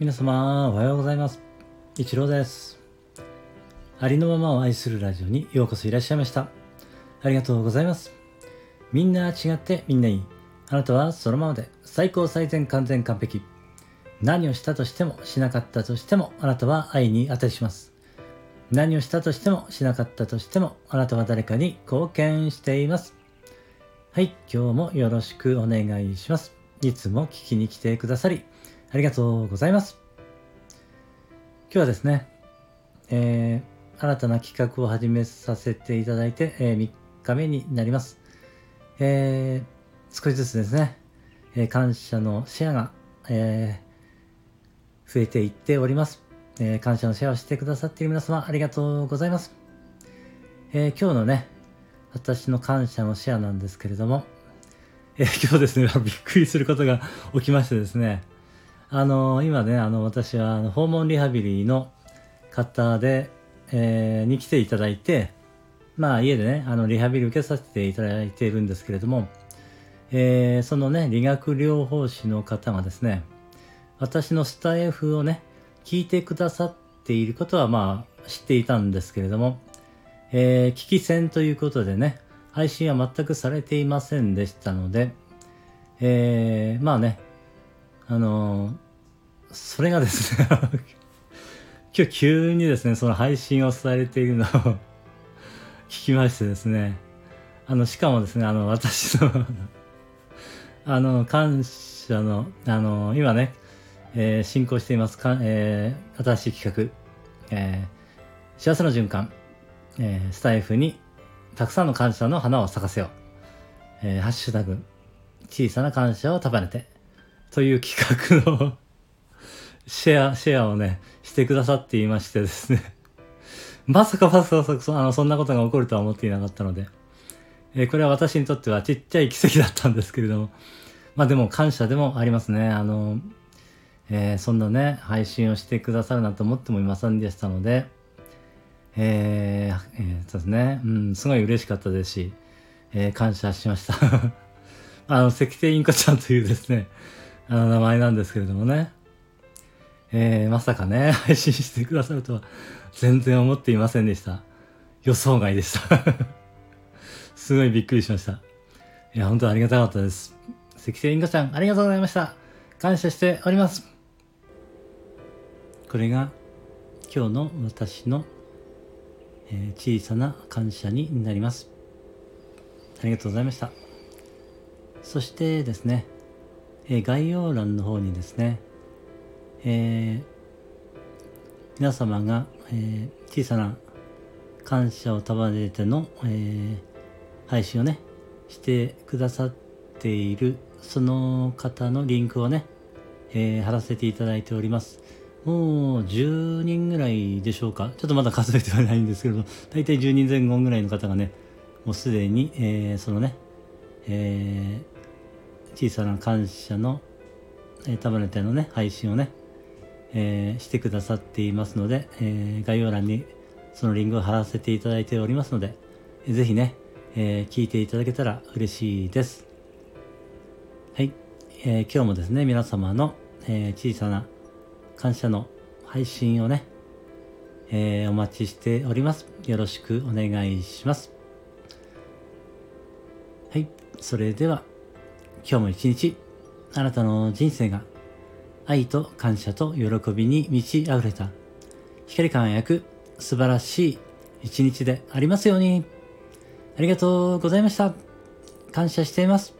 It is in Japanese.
皆様おはようございます。一郎です。ありのままを愛するラジオにようこそいらっしゃいました。ありがとうございます。みんな違ってみんないい。あなたはそのままで最高最善完全完璧。何をしたとしてもしなかったとしてもあなたは愛に値します。何をしたとしてもしなかったとしてもあなたは誰かに貢献しています。はい今日もよろしくお願いします。いつも聞きに来てくださりありがとうございます。今日はですね、えー、新たな企画を始めさせていただいて、えー、3日目になります。えー、少しずつですね、え、感謝のシェアが、え、増えていっております。え、感謝のシェアをしてくださっている皆様、ありがとうございます。え、今日のね、私の感謝のシェアなんですけれども、え、今日ですね、びっくりすることが起きましてですね、あの今ねあの私はあの訪問リハビリの方で、えー、に来ていただいてまあ家でねあのリハビリ受けさせていただいているんですけれども、えー、そのね理学療法士の方がですね私のスタイフをね聞いてくださっていることはまあ知っていたんですけれども、えー、聞き戦ということでね配信は全くされていませんでしたので、えー、まあねあのそれがですね 今日急にですね、その配信をされているのを 聞きましてですね、あの、しかもですね、あの、私の あの、感謝の、あの、今ね、えー、進行していますか、えー、新しい企画、えー、幸せの循環、えー、スタイフにたくさんの感謝の花を咲かせよう。えー、ハッシュタグ、小さな感謝を束ねて、という企画のシェア、シェアをね、してくださっていましてですね。まさかまさかそあのそんなことが起こるとは思っていなかったので、えー、これは私にとってはちっちゃい奇跡だったんですけれども、まあでも感謝でもありますね。あの、えー、そんなね、配信をしてくださるなんて思ってもいませんでしたので、えー、えー、そうですね、うん、すごい嬉しかったですし、えー、感謝しました。あの、石庭インコちゃんというですね、あの名前なんですけれどもね。えー、まさかね、配信してくださるとは全然思っていませんでした。予想外でした すごいびっくりしました。いや、本当ありがたかったです。関瀬インコちゃん、ありがとうございました。感謝しております。これが今日の私の、えー、小さな感謝になります。ありがとうございました。そしてですね、え概要欄の方にですね、えー、皆様が、えー、小さな感謝を束ねての、えー、配信をね、してくださっているその方のリンクをね、え、貼らせていただいております。もう10人ぐらいでしょうか。ちょっとまだ数えてはないんですけれど、大体10人前後ぐらいの方がね、もうすでに、え、そのね、えー、小さな感謝の、えー、束ねてのね、配信をね、えー、してくださっていますので、えー、概要欄にそのリンクを貼らせていただいておりますので、えー、ぜひね、えー、聞いていただけたら嬉しいです。はい。えー、今日もですね、皆様の、えー、小さな感謝の配信をね、えー、お待ちしております。よろしくお願いします。はい。それでは、今日も一日、あなたの人生が愛と感謝と喜びに満ち溢れた、光り輝く素晴らしい一日でありますように。ありがとうございました。感謝しています。